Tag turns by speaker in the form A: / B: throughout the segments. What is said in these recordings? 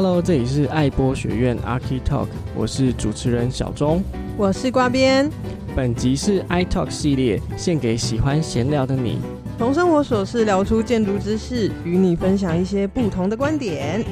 A: Hello，这里是爱播学院 Archi Talk，我是主持人小钟，
B: 我是瓜边。
A: 本集是 I Talk 系列，献给喜欢闲聊的你，
B: 从生活琐事聊出建筑知识，与你分享一些不同的观点。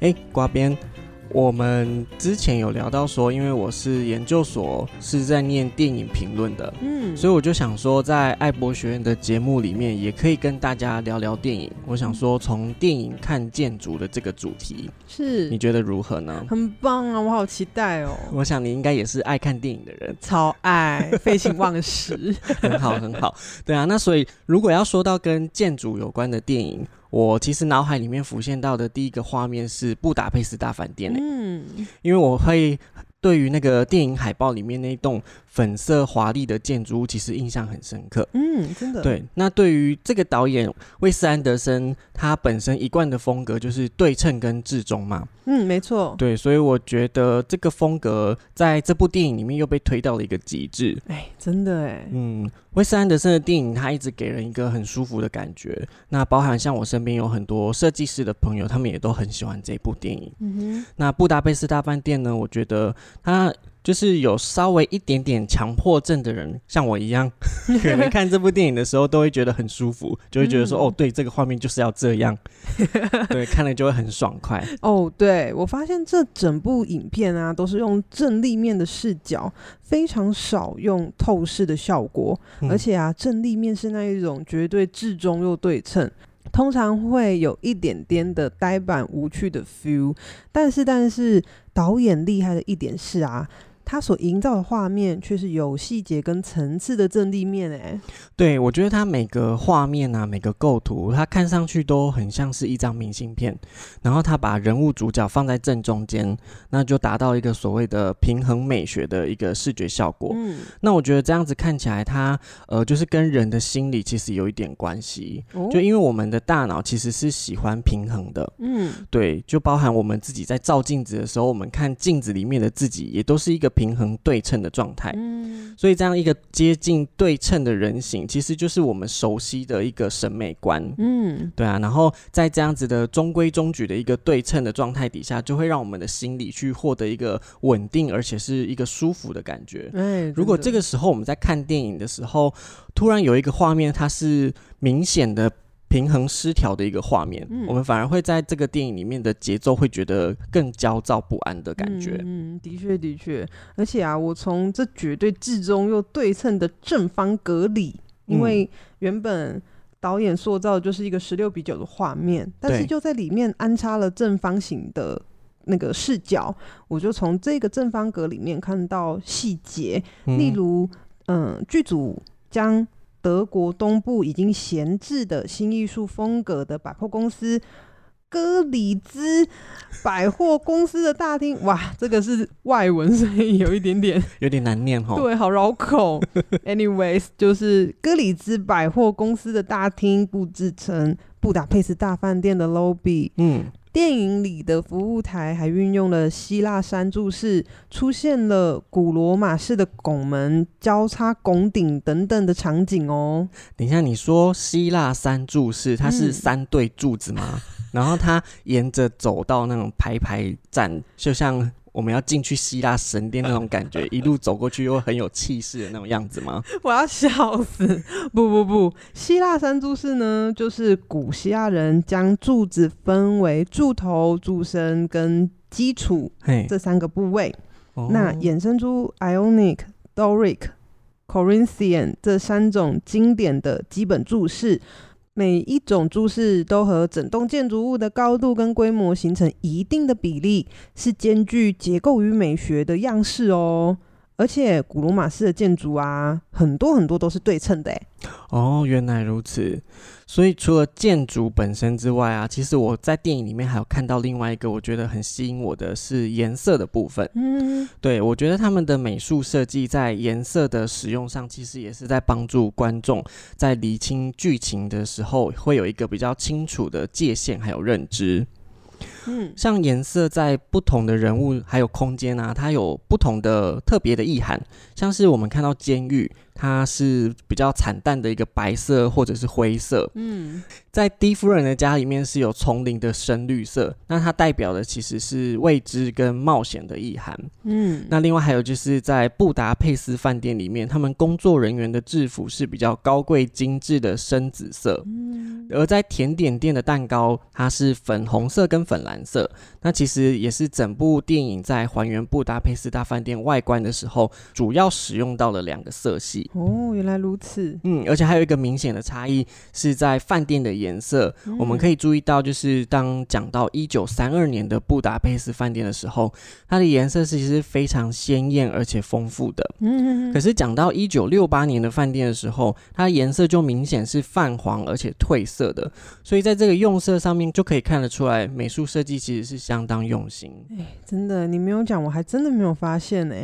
A: 哎，瓜边，我们之前有聊到说，因为我是研究所是在念电影评论的，嗯，所以我就想说，在爱博学院的节目里面，也可以跟大家聊聊电影。我想说，从电影看建筑的这个主题，
B: 是，
A: 你觉得如何呢？
B: 很棒啊，我好期待哦。
A: 我想你应该也是爱看电影的人，
B: 超爱，废寝忘食，
A: 很好，很好。对啊，那所以如果要说到跟建筑有关的电影，我其实脑海里面浮现到的第一个画面是《布达佩斯大饭店》嗯，因为我会对于那个电影海报里面那栋粉色华丽的建筑物，其实印象很深刻。
B: 嗯，真的。
A: 对，那对于这个导演威斯安德森，他本身一贯的风格就是对称跟至中嘛。
B: 嗯，没错。
A: 对，所以我觉得这个风格在这部电影里面又被推到了一个极致。
B: 哎，真的哎。
A: 嗯，威斯安德森的电影，他一直给人一个很舒服的感觉。那包含像我身边有很多设计师的朋友，他们也都很喜欢这部电影。嗯哼。那布达佩斯大饭店呢？我觉得他。就是有稍微一点点强迫症的人，像我一样，可能看这部电影的时候都会觉得很舒服，就会觉得说，嗯、哦，对，这个画面就是要这样，对，看了就会很爽快。
B: 哦，对，我发现这整部影片啊，都是用正立面的视角，非常少用透视的效果，嗯、而且啊，正立面是那一种绝对至中又对称，通常会有一点点的呆板无趣的 feel。但是，但是导演厉害的一点是啊。他所营造的画面却是有细节跟层次的正立面，哎，
A: 对，我觉得他每个画面啊，每个构图，他看上去都很像是一张明信片，然后他把人物主角放在正中间，那就达到一个所谓的平衡美学的一个视觉效果。嗯，那我觉得这样子看起来他，他呃，就是跟人的心理其实有一点关系，哦，就因为我们的大脑其实是喜欢平衡的，嗯，对，就包含我们自己在照镜子的时候，我们看镜子里面的自己，也都是一个。平衡对称的状态，嗯，所以这样一个接近对称的人形，其实就是我们熟悉的一个审美观，嗯，对啊。然后在这样子的中规中矩的一个对称的状态底下，就会让我们的心理去获得一个稳定，而且是一个舒服的感觉。哎，如果这个时候我们在看电影的时候，突然有一个画面，它是明显的。平衡失调的一个画面，嗯，我们反而会在这个电影里面的节奏会觉得更焦躁不安的感觉。
B: 嗯，的确的确，而且啊，我从这绝对至中又对称的正方格里，因为原本导演塑造的就是一个十六比九的画面，但是就在里面安插了正方形的那个视角，我就从这个正方格里面看到细节，例如，嗯，剧组将。德国东部已经闲置的新艺术风格的百货公司歌里兹百货公司的大厅，哇，这个是外文，所以有一点点
A: 有点难念哈。
B: 对，好绕口。Anyways，就是歌里兹百货公司的大厅布置成布达佩斯大饭店的 lobby。嗯。电影里的服务台还运用了希腊三柱式，出现了古罗马式的拱门、交叉拱顶等等的场景哦。
A: 等一下，你说希腊三柱式，它是三对柱子吗？嗯、然后它沿着走到那种排排站，就像。我们要进去希腊神殿那种感觉，一路走过去又很有气势的那种样子吗？
B: 我要笑死！不不不，希腊三柱式呢，就是古希腊人将柱子分为柱头、柱身跟基础这三个部位，那衍生出 Ionic、Doric、Corinthian 这三种经典的基本柱式。每一种柱式都和整栋建筑物的高度跟规模形成一定的比例，是兼具结构与美学的样式哦。而且古罗马式的建筑啊，很多很多都是对称的诶。
A: 哦，原来如此。所以除了建筑本身之外啊，其实我在电影里面还有看到另外一个我觉得很吸引我的是颜色的部分。嗯，对，我觉得他们的美术设计在颜色的使用上，其实也是在帮助观众在理清剧情的时候会有一个比较清楚的界限还有认知。嗯，像颜色在不同的人物还有空间啊，它有不同的特别的意涵。像是我们看到监狱，它是比较惨淡的一个白色或者是灰色。嗯，在低夫人的家里面是有丛林的深绿色，那它代表的其实是未知跟冒险的意涵。嗯，那另外还有就是在布达佩斯饭店里面，他们工作人员的制服是比较高贵精致的深紫色。嗯，而在甜点店的蛋糕，它是粉红色跟粉蓝色。那其实也是整部电影在还原布达佩斯大饭店外观的时候，主要使用到了两个色系。
B: 哦，原来如此。
A: 嗯，而且还有一个明显的差异是在饭店的颜色。嗯。我们可以注意到，就是当讲到一九三二年的布达佩斯饭店的时候，它的颜色其实是非常鲜艳而且丰富的。嗯。可是讲到一九六八年的饭店的时候，它的颜色就明显是泛黄而且褪色的。所以在这个用色上面就可以看得出来，美术设计其实是相当用心。
B: 哎，真的，你没有讲，我还真的没有发现呢。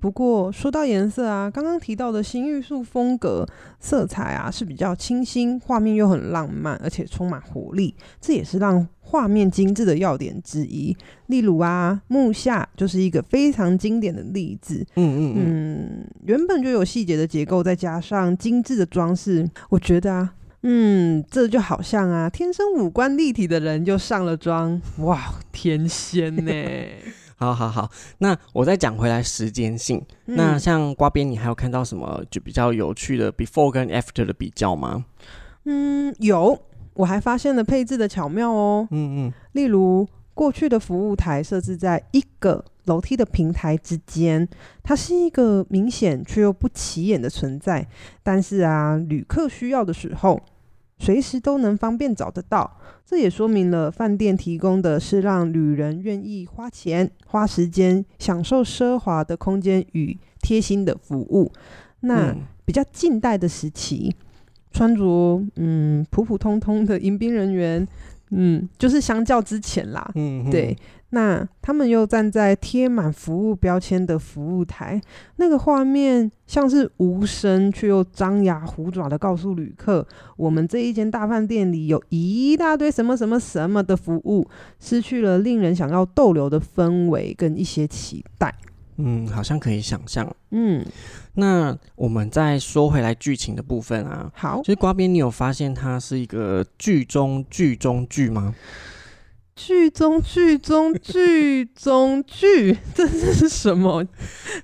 B: 不过说到颜色啊，刚刚提到的新艺术风格色彩啊是比较清新，画面又很浪漫，而且充满活力，这也是让画面精致的要点之一。例如啊，木下就是一个非常经典的例子。嗯嗯嗯，原本就有细节的结构，再加上精致的装饰，我觉得啊。嗯，这就好像啊，天生五官立体的人就上了妆，哇，天仙呢！
A: 好好好，那我再讲回来时间性。嗯、那像瓜边，你还有看到什么就比较有趣的 before 跟 after 的比较吗？
B: 嗯，有，我还发现了配置的巧妙哦。嗯嗯，例如过去的服务台设置在一个楼梯的平台之间，它是一个明显却又不起眼的存在。但是啊，旅客需要的时候，随时都能方便找得到，这也说明了饭店提供的是让旅人愿意花钱、花时间享受奢华的空间与贴心的服务。那比较近代的时期，穿着嗯普普通通的迎宾人员，嗯，就是相较之前啦，嗯，对。那他们又站在贴满服务标签的服务台，那个画面像是无声却又张牙虎爪的告诉旅客，我们这一间大饭店里有一大堆什么什么什么的服务，失去了令人想要逗留的氛围跟一些期待。
A: 嗯，好像可以想象。嗯，那我们再说回来剧情的部分啊，
B: 好，
A: 其实瓜边，你有发现它是一个剧中剧中剧吗？
B: 剧中剧中剧中剧，这是什么？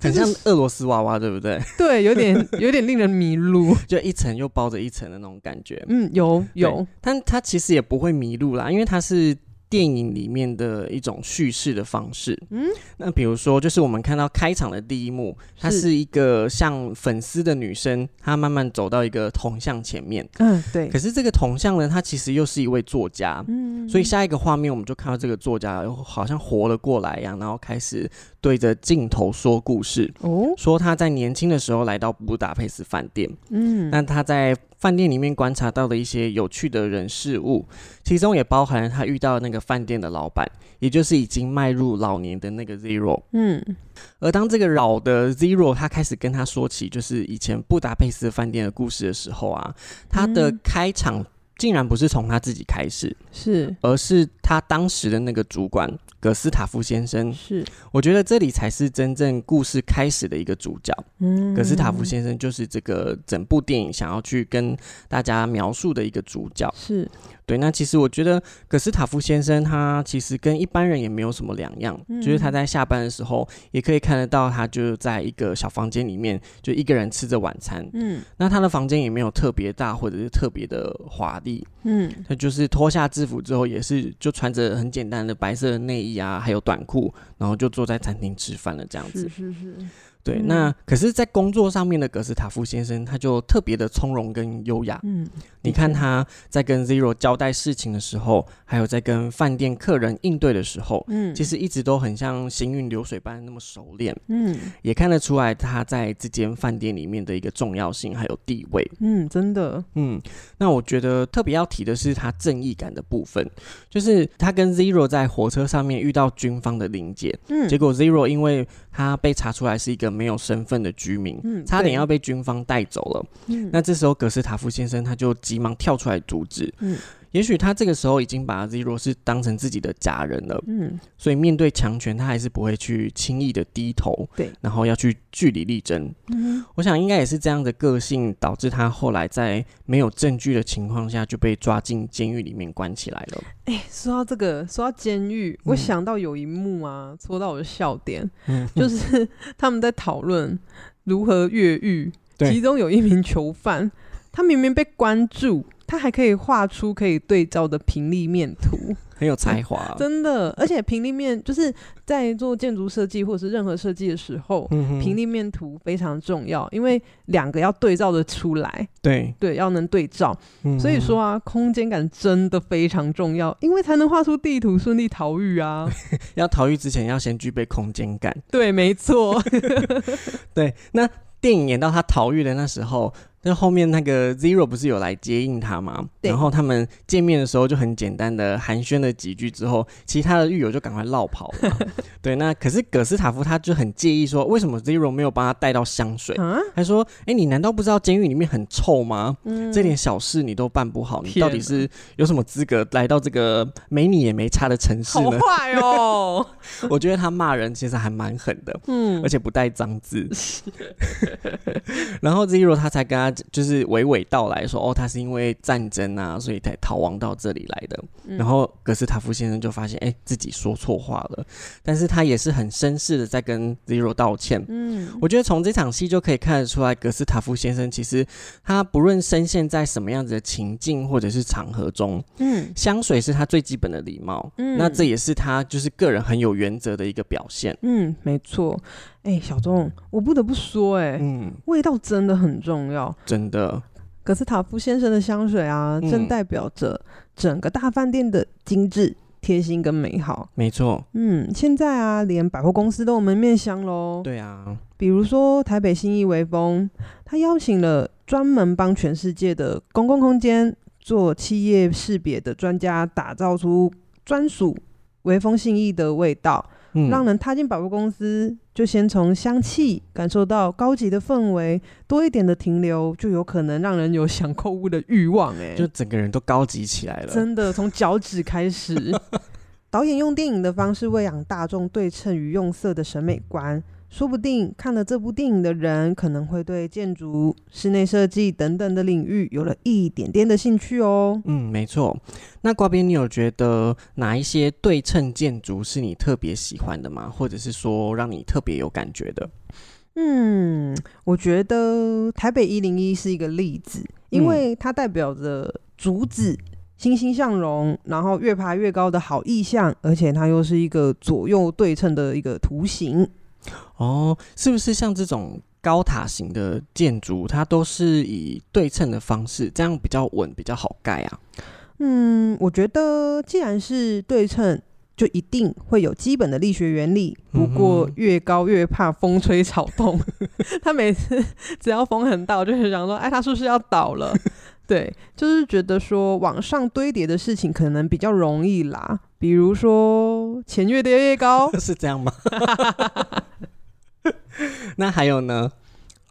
A: 很像俄罗斯娃娃，对不对？
B: 对，有点有点令人迷路，
A: 就一层又包着一层的那种感觉。
B: 嗯，有有，
A: 但它其实也不会迷路啦，因为它是。电影里面的一种叙事的方式，嗯，那比如说，就是我们看到开场的第一幕，它是。一个像粉丝的女生，她慢慢走到一个铜像前面，
B: 嗯，对。
A: 可是这个铜像呢，她其实又是一位作家，嗯，所以下一个画面我们就看到这个作家又好像活了过来一样，然后开始对着镜头说故事，哦，说他在年轻的时候来到布达佩斯饭店，嗯，那他在。饭店里面观察到的一些有趣的人事物，其中也包含了他遇到的那个饭店的老板，也就是已经迈入老年的那个 Zero。嗯，而当这个老的 Zero 他开始跟他说起就是以前布达佩斯饭店的故事的时候啊，他的开场竟然不是从他自己开始，
B: 是，
A: 而是他当时的那个主管。葛斯塔夫先生
B: 是，
A: 我觉得这里才是真正故事开始的一个主角。嗯，葛斯塔夫先生就是这个整部电影想要去跟大家描述的一个主角。
B: 是。
A: 对，那其实我觉得葛斯塔夫先生他其实跟一般人也没有什么两样，嗯、就是他在下班的时候也可以看得到他就在一个小房间里面就一个人吃着晚餐。嗯，那他的房间也没有特别大或者是特别的华丽。嗯，他就是脱下制服之后也是就穿着很简单的白色的内衣啊，还有短裤，然后就坐在餐厅吃饭了这样子。
B: 是是是。
A: 对，嗯、那可是，在工作上面的格斯塔夫先生，他就特别的从容跟优雅。嗯，你看他在跟 Zero 交代事情的时候，还有在跟饭店客人应对的时候，嗯，其实一直都很像行云流水般那么熟练。嗯，也看得出来他在这间饭店里面的一个重要性还有地位。
B: 嗯，真的。
A: 嗯，那我觉得特别要提的是他正义感的部分，就是他跟 Zero 在火车上面遇到军方的临检，嗯，结果 Zero 因为他被查出来是一个没有身份的居民，嗯，差点要被军方带走了。嗯，那这时候格斯塔夫先生他就急忙跳出来阻止。嗯，也许他这个时候已经把 Zero 是当成自己的家人了，
B: 嗯，
A: 所以面对强权，他还是不会去轻易的低头，
B: 对，
A: 然后要去据理力争。
B: 嗯，
A: 我想应该也是这样的个性，导致他后来在没有证据的情况下就被抓进监狱里面关起来了。
B: 哎、欸，说到这个，说到监狱，我想到有一幕啊，戳到我的笑点，嗯，就是他们在讨论如何越狱，其中有一名囚犯，他明明被关住。他还可以画出可以对照的平立面图，
A: 很有才华、啊，
B: 真的。而且平立面就是在做建筑设计或者是任何设计的时候，嗯、平立面图非常重要，因为两个要对照的出来，
A: 对对，
B: 要能对照、嗯。所以说啊，空间感真的非常重要，因为才能画出地图顺利逃狱啊。
A: 要逃狱之前要先具备空间感，
B: 对，没错。
A: 对，那电影演到他逃狱的那时候。那后面那个 Zero 不是有来接应他吗？然后他们见面的时候就很简单的寒暄了几句之后，其他的狱友就赶快落跑了。对，那可是葛斯塔夫他就很介意说，为什么 Zero 没有帮他带到香水？他说：“哎、欸，你难道不知道监狱里面很臭吗？嗯、这点小事你都办不好，你到底是有什么资格来到这个没你也没差的城市呢？”
B: 好坏哦！
A: 我觉得他骂人其实还蛮狠的，嗯，而且不带脏字。然后 Zero 他才跟他。就是娓娓道来说，哦，他是因为战争啊，所以才逃亡到这里来的。嗯、然后格斯塔夫先生就发现，哎、欸，自己说错话了，但是他也是很绅士的在跟 Zero 道歉。嗯，我觉得从这场戏就可以看得出来，格斯塔夫先生其实他不论深陷在什么样子的情境或者是场合中，嗯，香水是他最基本的礼貌。嗯，那这也是他就是个人很有原则的一个表现。
B: 嗯，没错。哎、欸，小钟，我不得不说、欸，哎，嗯，味道真的很重要，
A: 真的。
B: 格斯塔夫先生的香水啊，正代表着整个大饭店的精致、贴心跟美好。
A: 没错，
B: 嗯，现在啊，连百货公司都有门面香喽。
A: 对啊，
B: 比如说台北新义微风，他邀请了专门帮全世界的公共空间做企业识别的专家，打造出专属微风信义的味道。嗯、让人踏进百货公司，就先从香气感受到高级的氛围，多一点的停留，就有可能让人有想购物的欲望。哎，
A: 就整个人都高级起来了。
B: 真的，从脚趾开始，导演用电影的方式喂养大众对称与用色的审美观。说不定看了这部电影的人，可能会对建筑、室内设计等等的领域有了一点点的兴趣哦。
A: 嗯，没错。那瓜边，你有觉得哪一些对称建筑是你特别喜欢的吗？或者是说让你特别有感觉的？
B: 嗯，我觉得台北一零一是一个例子，因为它代表着竹子欣欣向荣，然后越爬越高的好意象，而且它又是一个左右对称的一个图形。
A: 哦，是不是像这种高塔型的建筑，它都是以对称的方式，这样比较稳，比较好盖啊？
B: 嗯，我觉得既然是对称，就一定会有基本的力学原理。不过越高越怕风吹草动，他每次只要风很大，我就会想说，哎，他是不是要倒了？对，就是觉得说往上堆叠的事情可能比较容易啦，比如说钱越叠越高，
A: 是这样吗？那还有呢？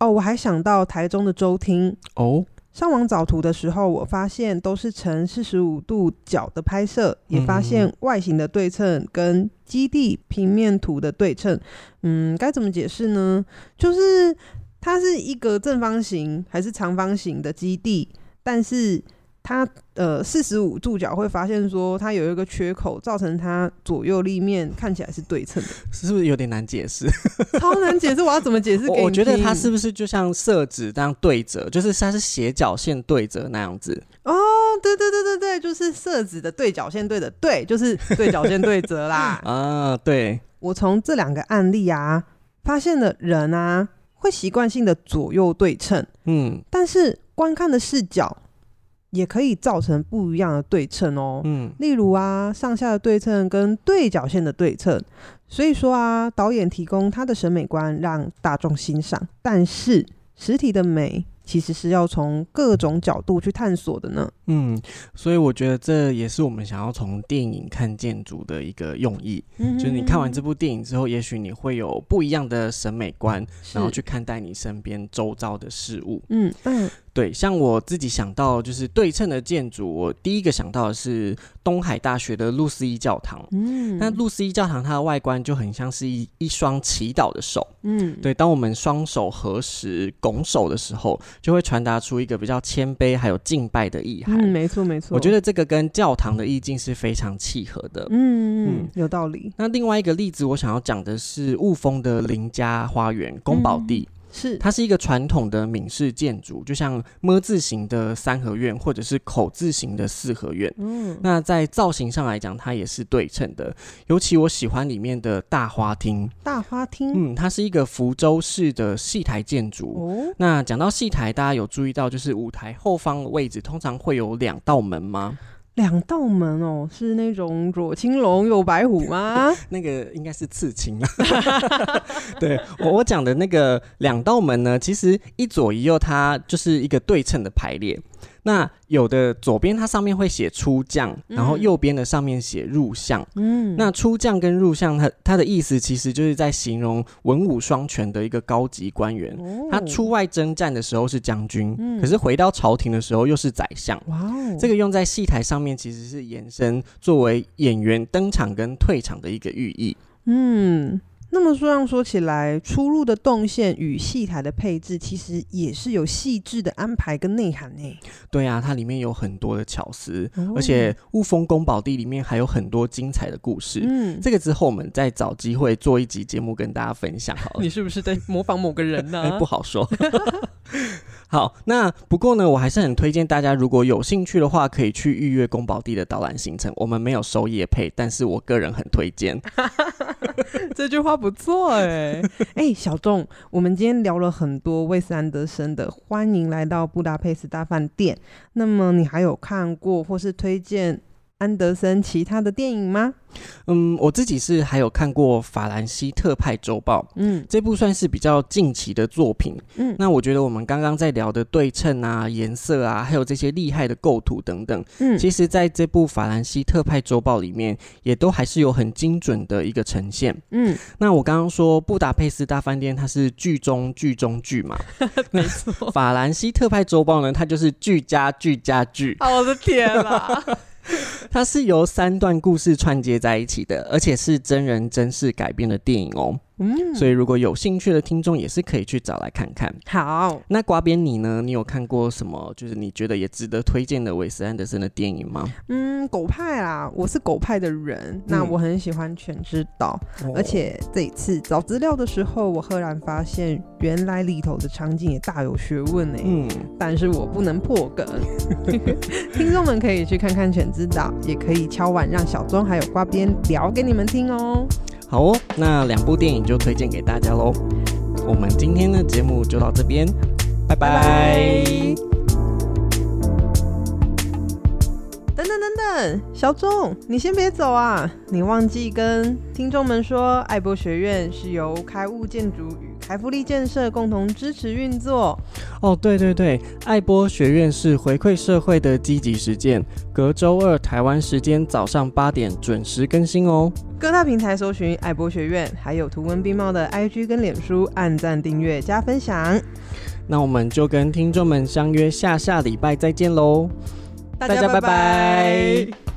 B: 哦，我还想到台中的周厅
A: 哦。
B: 上网找图的时候，我发现都是呈四十五度角的拍摄，也发现外形的对称跟基地平面图的对称。嗯，该怎么解释呢？就是它是一个正方形还是长方形的基地，但是。它呃四十五度角会发现说它有一个缺口，造成它左右立面看起来是对称的，
A: 是不是有点难解释？
B: 超难解释，我要怎么解释给你？
A: 我觉得它是不是就像色纸那样对折，就是它是斜角线对折那样子？
B: 哦，对对对对对，就是色纸的对角线对的，对，就是对角线对折啦。
A: 啊，对。
B: 我从这两个案例啊，发现了人啊会习惯性的左右对称，嗯，但是观看的视角。也可以造成不一样的对称哦，嗯，例如啊，上下的对称跟对角线的对称，所以说啊，导演提供他的审美观让大众欣赏，但是实体的美。其实是要从各种角度去探索的呢。
A: 嗯，所以我觉得这也是我们想要从电影看建筑的一个用意。嗯，就是你看完这部电影之后，也许你会有不一样的审美观，然后去看待你身边周遭的事物。
B: 嗯嗯，
A: 对，像我自己想到就是对称的建筑，我第一个想到的是东海大学的路思一教堂。嗯，那路思一教堂它的外观就很像是一一双祈祷的手。嗯，对，当我们双手合十拱手的时候，就会传达出一个比较谦卑还有敬拜的意涵。
B: 嗯，没错没错。
A: 我觉得这个跟教堂的意境是非常契合的。
B: 嗯嗯，有道理。
A: 那另外一个例子，我想要讲的是雾峰的林家花园宫保地。嗯
B: 是，
A: 它是一个传统的闽式建筑，就像么字形的三合院，或者是口字形的四合院。嗯，那在造型上来讲，它也是对称的。尤其我喜欢里面的大花厅。
B: 大花厅，
A: 嗯，它是一个福州式的戏台建筑。哦，那讲到戏台，大家有注意到，就是舞台后方的位置通常会有两道门吗？
B: 两道门哦，是那种左青龙右白虎吗？
A: 那个应该是刺青。对，我我讲的那个两道门呢，其实一左一右，它就是一个对称的排列。那有的左边它上面会写出将，然后右边的上面写入相。嗯，那出将跟入相，它它的意思其实就是在形容文武双全的一个高级官员。哦，他出外征战的时候是将军，嗯，可是回到朝廷的时候又是宰相。哇哦，这个用在戏台上面其实是延伸作为演员登场跟退场的一个寓意。
B: 嗯。那么这样说起来，出入的动线与戏台的配置，其实也是有细致的安排跟内涵呢。
A: 对啊，它里面有很多的巧思，哦、而且雾峰宫保地里面还有很多精彩的故事。嗯，这个之后我们再找机会做一集节目跟大家分享好了。
B: 你是不是在模仿某个人呢？
A: 欸、不好说。好，那不过呢，我还是很推荐大家，如果有兴趣的话，可以去预约宫保地的导览行程。我们没有收夜配，但是我个人很推荐。
B: 这句话不错哎。哎，小众，我们今天聊了很多魏斯安德森的《欢迎来到布达佩斯大饭店》，那么你还有看过或是推荐安德森其他的电影吗？
A: 嗯，我自己是还有看过《法兰西特派周报》，嗯，这部算是比较近期的作品，嗯，那我觉得我们刚刚在聊的对称啊、颜色啊，还有这些厉害的构图等等，嗯，其实在这部《法兰西特派周报》里面，也都还是有很精准的一个呈现，嗯，那我刚刚说布达佩斯大饭店它是剧中剧中剧嘛，
B: 没错，《
A: 法兰西特派周报》呢，它就是剧加剧加剧，
B: 哦，我的天啊！
A: 它是由三段故事串接在一起的，而且是真人真事改编的电影哦。嗯，所以如果有兴趣的听众也是可以去找来看看。
B: 好，
A: 那瓜边你呢？你有看过什么？就是你觉得也值得推荐的韦斯安德森的电影吗？
B: 嗯，狗派啦，我是狗派的人。那我很喜欢《犬之岛》，嗯，而且这一次找资料的时候，我赫然发现原来里头的场景也大有学问呢。嗯，但是我不能破梗，听众们可以去看看《犬之岛》，也可以敲碗让小钟还有瓜边聊给你们听哦。
A: 好哦，那两部电影就推荐给大家喽。我们今天的节目就到这边，拜拜。
B: 等等等等，小钟，你先别走啊！你忘记跟听众们说，爱博学院是由开物建筑与开福利建设共同支持运作。
A: 哦，对对对，爱博学院是回馈社会的积极实践，隔周二台湾时间早上八点准时更新哦。
B: 各大平台搜寻爱博学院，还有图文并茂的 IG 跟脸书，按赞、订阅、加分享。
A: 那我们就跟听众们相约下下礼拜再见喽，大家拜拜。